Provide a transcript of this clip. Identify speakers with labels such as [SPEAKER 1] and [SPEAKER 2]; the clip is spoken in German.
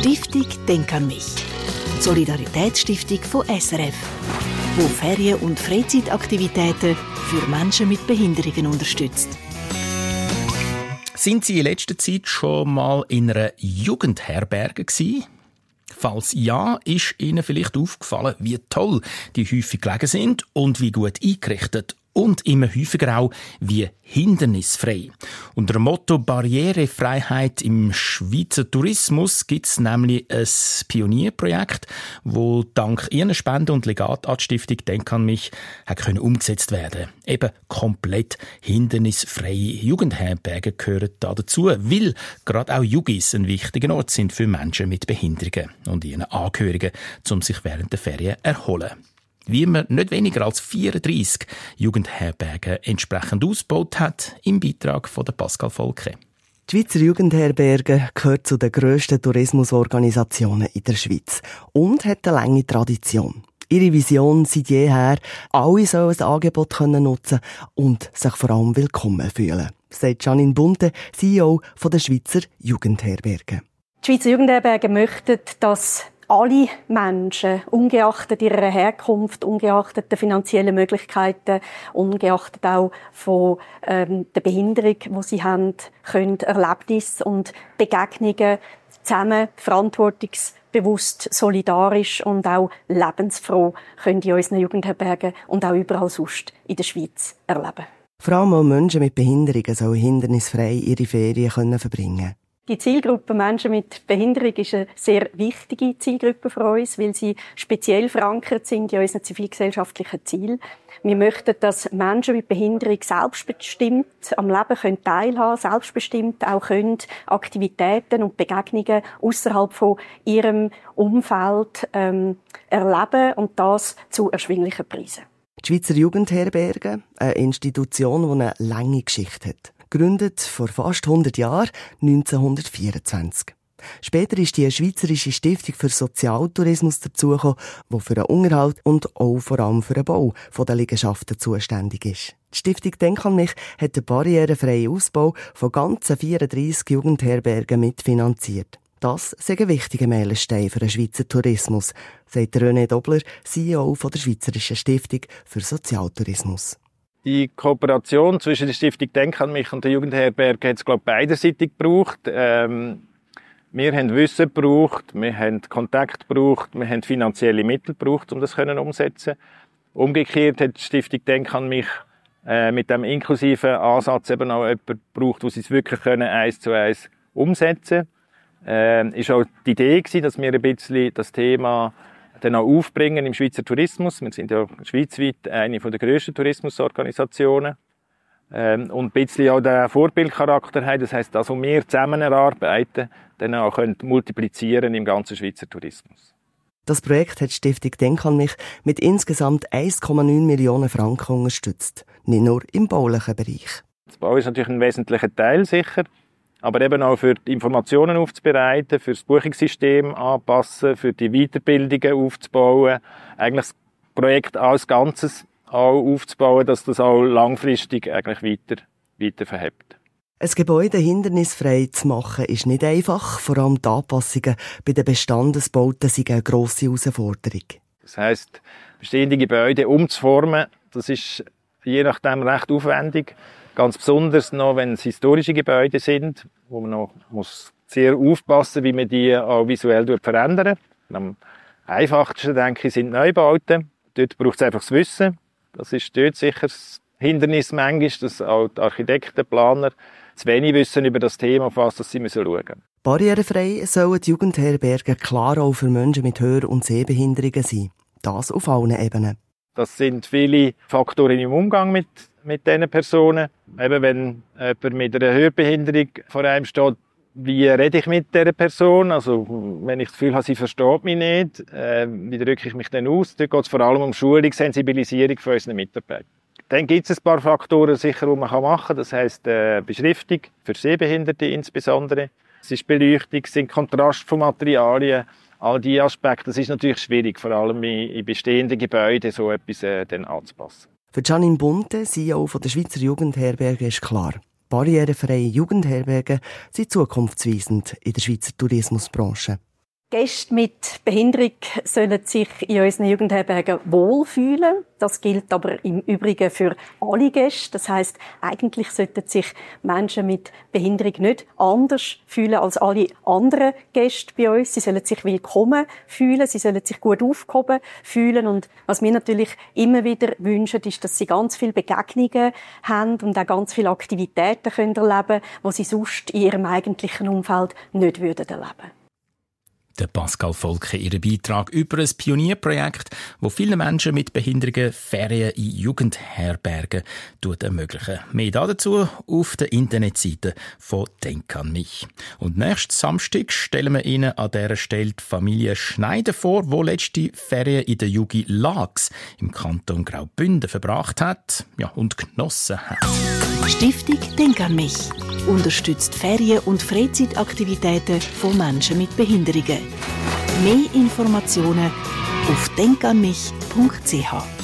[SPEAKER 1] Stiftung Denk an mich. Solidaritätsstiftung von SRF, wo Ferien- und Freizeitaktivitäten für Menschen mit Behinderungen unterstützt.
[SPEAKER 2] Sind Sie in letzter Zeit schon mal in einer Jugendherberge gewesen? Falls ja, ist Ihnen vielleicht aufgefallen, wie toll die häufig gelegen sind und wie gut eingerichtet und immer häufiger auch wie hindernisfrei. Unter dem Motto Barrierefreiheit im Schweizer Tourismus gibt es nämlich ein Pionierprojekt, wo dank ihren Spenden und Legat an Denk an mich können umgesetzt werden. Eben komplett hindernisfreie Jugendherberge gehören da dazu, weil gerade auch Jugis ein wichtiger Ort sind für Menschen mit Behinderungen und ihren Angehörigen, um sich während der Ferien erholen wie man nicht weniger als 34 Jugendherbergen entsprechend ausgebaut hat, im Beitrag von der Pascal Volke.
[SPEAKER 3] Die Schweizer Jugendherberge gehört zu den grössten Tourismusorganisationen in der Schweiz und hat eine lange Tradition. Ihre Vision seit jeher, alle sollen das Angebot nutzen und sich vor allem willkommen fühlen, sagt Janine Bunte, CEO der Schweizer Jugendherberge.
[SPEAKER 4] Die Schweizer Jugendherberge möchten, dass alle Menschen, ungeachtet ihrer Herkunft, ungeachtet der finanziellen Möglichkeiten, ungeachtet auch von ähm, der Behinderung, die sie haben, können Erlebnisse und Begegnungen zusammen verantwortungsbewusst, solidarisch und auch lebensfroh können in unseren Jugendherbergen und auch überall sonst in der Schweiz erleben.
[SPEAKER 3] Vor allem auch Menschen mit Behinderungen sollen hindernisfrei ihre Ferien verbringen.
[SPEAKER 4] Die Zielgruppe Menschen mit Behinderung ist eine sehr wichtige Zielgruppe für uns, weil sie speziell verankert sind in unseren zivilgesellschaftlichen Zielen. Wir möchten, dass Menschen mit Behinderung selbstbestimmt am Leben können teilhaben, selbstbestimmt auch können Aktivitäten und Begegnungen außerhalb von ihrem Umfeld ähm, erleben und das zu erschwinglichen Preisen.
[SPEAKER 3] Die Schweizer Jugendherberge, eine Institution, die eine lange Geschichte hat gegründet vor fast 100 Jahren, 1924. Später ist die Schweizerische Stiftung für Sozialtourismus dazugekommen, die für den Unterhalt und auch vor allem für den Bau der Liegenschaften zuständig ist. Die Stiftung Denk an mich hat den barrierefreien Ausbau von ganzen 34 Jugendherbergen mitfinanziert. Das ist ein wichtiger für den Schweizer Tourismus, sagt René Dobler, CEO der Schweizerischen Stiftung für Sozialtourismus.
[SPEAKER 5] Die Kooperation zwischen der Stiftung Denk an mich und der Jugendherberge hat es, glaube ich, beiderseitig gebraucht. Ähm, wir haben Wissen gebraucht, wir haben Kontakt gebraucht, wir haben finanzielle Mittel gebraucht, um das können umsetzen. Umgekehrt hat die Stiftung Denk an mich äh, mit dem inklusiven Ansatz eben auch jemanden gebraucht, wo sie es wirklich können, eins zu eins umsetzen. Äh, ist auch die Idee gewesen, dass wir ein bisschen das Thema dann auch aufbringen im Schweizer Tourismus. Wir sind ja schweizweit eine der grössten Tourismusorganisationen. Ähm, und ein bisschen auch den Vorbildcharakter haben. Das heisst, dass wir zusammenarbeiten, dann auch können multiplizieren im ganzen Schweizer Tourismus.
[SPEAKER 3] Das Projekt hat die Stiftung Denk an mich mit insgesamt 1,9 Millionen Franken unterstützt. Nicht nur im baulichen Bereich.
[SPEAKER 5] Das Bau ist natürlich ein wesentlicher Teil sicher aber eben auch für die Informationen aufzubereiten, für das Buchungssystem anpassen, für die Weiterbildungen aufzubauen, eigentlich das Projekt als Ganzes auch aufzubauen, dass das auch langfristig eigentlich weiter, weiter verhebt.
[SPEAKER 3] Ein Gebäude hindernisfrei zu machen, ist nicht einfach. Vor allem die Anpassungen bei den Bestandesbauten sind eine grosse Herausforderung.
[SPEAKER 5] Das heisst, bestehende Gebäude umzuformen, das ist je nachdem recht aufwendig. Ganz besonders noch, wenn es historische Gebäude sind, wo man noch muss sehr aufpassen, wie man die auch visuell verändern. Am einfachsten, denke ich, sind Neubauten. Dort braucht es einfach das Wissen. Das ist dort sicher das Hindernis manchmal, dass auch die Architekten, Planer zu wenig wissen über das Thema, auf was sie müssen schauen müssen.
[SPEAKER 3] Barrierefrei sollen die Jugendherbergen klar auch für Menschen mit Hör- und Sehbehinderungen sein. Das auf allen Ebenen.
[SPEAKER 5] Das sind viele Faktoren im Umgang mit mit diesen Personen. Eben, wenn jemand mit einer Hörbehinderung vor einem steht, wie rede ich mit dieser Person? Also, wenn ich das Gefühl habe, sie versteht mich nicht, äh, wie drücke ich mich denn aus? Dort geht es vor allem um Schulung, Sensibilisierung für unsere Mitarbeiter. Dann gibt es ein paar Faktoren sicher, die man machen kann. Das heisst, äh, Beschriftung, für Sehbehinderte insbesondere. Es ist Beleuchtung, es sind Kontrast von Materialien. All diese Aspekte, das ist natürlich schwierig, vor allem in, bestehenden Gebäuden so etwas äh, dann anzupassen.
[SPEAKER 3] Für Janine Bunte, CEO der Schweizer Jugendherberge, ist klar, barrierefreie Jugendherberge sind zukunftsweisend in der Schweizer Tourismusbranche.
[SPEAKER 4] Gäste mit Behinderung sollen sich in unseren Jugendherbergen wohlfühlen. Das gilt aber im Übrigen für alle Gäste. Das heißt, eigentlich sollten sich Menschen mit Behinderung nicht anders fühlen als alle anderen Gäste bei uns. Sie sollen sich willkommen fühlen, sie sollen sich gut aufgehoben fühlen. Und was wir natürlich immer wieder wünschen, ist, dass sie ganz viele Begegnungen haben und auch ganz viele Aktivitäten können erleben können, die sie sonst in ihrem eigentlichen Umfeld nicht erleben würden
[SPEAKER 2] der Pascal Volke ihren Beitrag über ein Pionierprojekt, wo viele Menschen mit Behinderungen Ferien in Jugendherbergen ermöglichen. Mehr dazu auf der Internetseite von Denk an mich. Und nächsten Samstag stellen wir Ihnen an dieser Stelle die Familie Schneider vor, wo letzte Ferien in der Jugi Lags im Kanton Graubünden verbracht hat ja, und genossen hat.
[SPEAKER 1] Stiftung Denk an mich unterstützt Ferien- und Freizeitaktivitäten von Menschen mit Behinderungen. Mehr Informationen auf denkanmich.ch.